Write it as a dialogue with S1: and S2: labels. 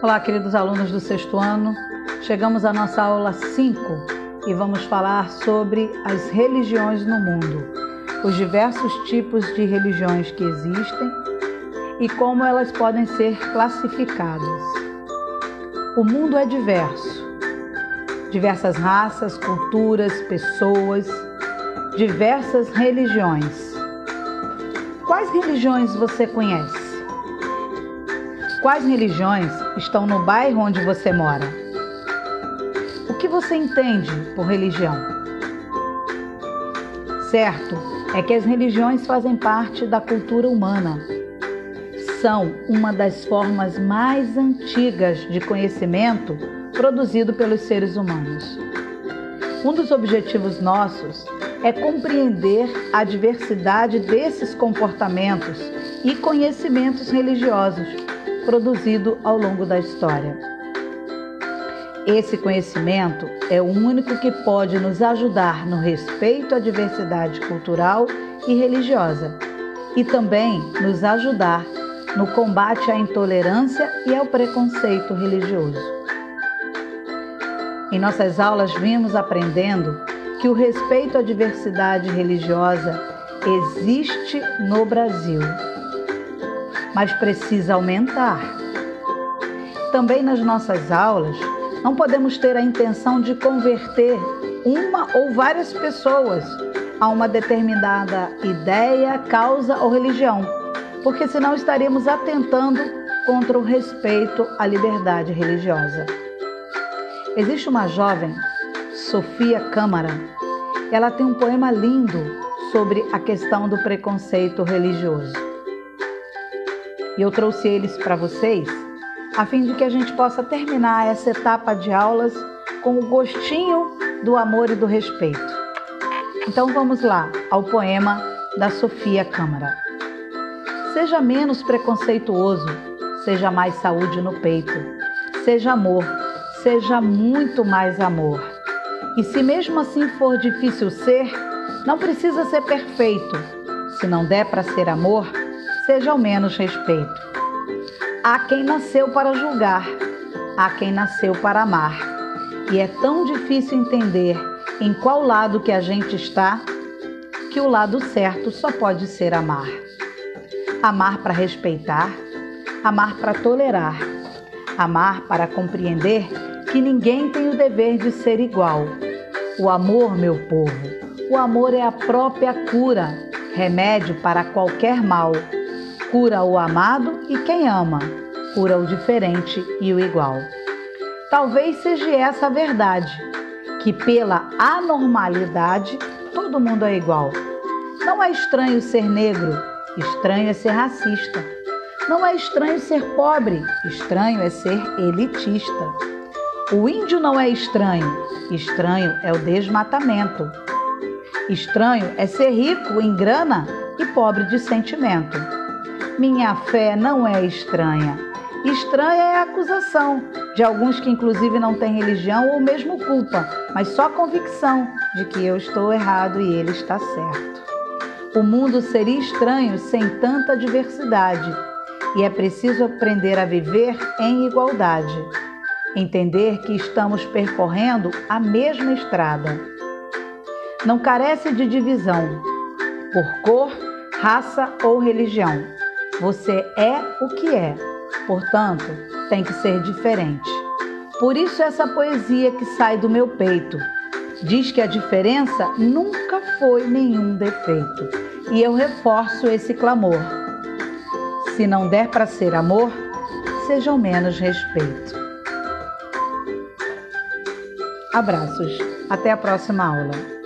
S1: Olá, queridos alunos do sexto ano. Chegamos à nossa aula 5 e vamos falar sobre as religiões no mundo, os diversos tipos de religiões que existem e como elas podem ser classificadas. O mundo é diverso. Diversas raças, culturas, pessoas, diversas religiões. Quais religiões você conhece? Quais religiões estão no bairro onde você mora? O que você entende por religião? Certo é que as religiões fazem parte da cultura humana. São uma das formas mais antigas de conhecimento produzido pelos seres humanos. Um dos objetivos nossos é compreender a diversidade desses comportamentos e conhecimentos religiosos produzido ao longo da história. Esse conhecimento é o único que pode nos ajudar no respeito à diversidade cultural e religiosa e também nos ajudar no combate à intolerância e ao preconceito religioso. Em nossas aulas vimos aprendendo que o respeito à diversidade religiosa existe no Brasil mas precisa aumentar. Também nas nossas aulas, não podemos ter a intenção de converter uma ou várias pessoas a uma determinada ideia, causa ou religião, porque senão estaremos atentando contra o respeito à liberdade religiosa. Existe uma jovem, Sofia Câmara, ela tem um poema lindo sobre a questão do preconceito religioso e eu trouxe eles para vocês a fim de que a gente possa terminar essa etapa de aulas com o gostinho do amor e do respeito. Então vamos lá ao poema da Sofia Câmara. Seja menos preconceituoso, seja mais saúde no peito, seja amor, seja muito mais amor. E se mesmo assim for difícil ser, não precisa ser perfeito. Se não der para ser amor, seja ao menos respeito. Há quem nasceu para julgar, há quem nasceu para amar. E é tão difícil entender em qual lado que a gente está, que o lado certo só pode ser amar. Amar para respeitar, amar para tolerar, amar para compreender que ninguém tem o dever de ser igual. O amor, meu povo, o amor é a própria cura, remédio para qualquer mal cura o amado e quem ama, cura o diferente e o igual. Talvez seja essa a verdade, que pela anormalidade todo mundo é igual. Não é estranho ser negro, estranho é ser racista. Não é estranho ser pobre, estranho é ser elitista. O índio não é estranho, estranho é o desmatamento. Estranho é ser rico em grana e pobre de sentimento. Minha fé não é estranha. Estranha é a acusação de alguns que, inclusive, não têm religião ou mesmo culpa, mas só convicção de que eu estou errado e ele está certo. O mundo seria estranho sem tanta diversidade e é preciso aprender a viver em igualdade. Entender que estamos percorrendo a mesma estrada. Não carece de divisão por cor, raça ou religião você é o que é, portanto, tem que ser diferente. Por isso, essa poesia que sai do meu peito diz que a diferença nunca foi nenhum defeito. E eu reforço esse clamor. Se não der para ser amor, seja ao menos respeito. Abraços. Até a próxima aula.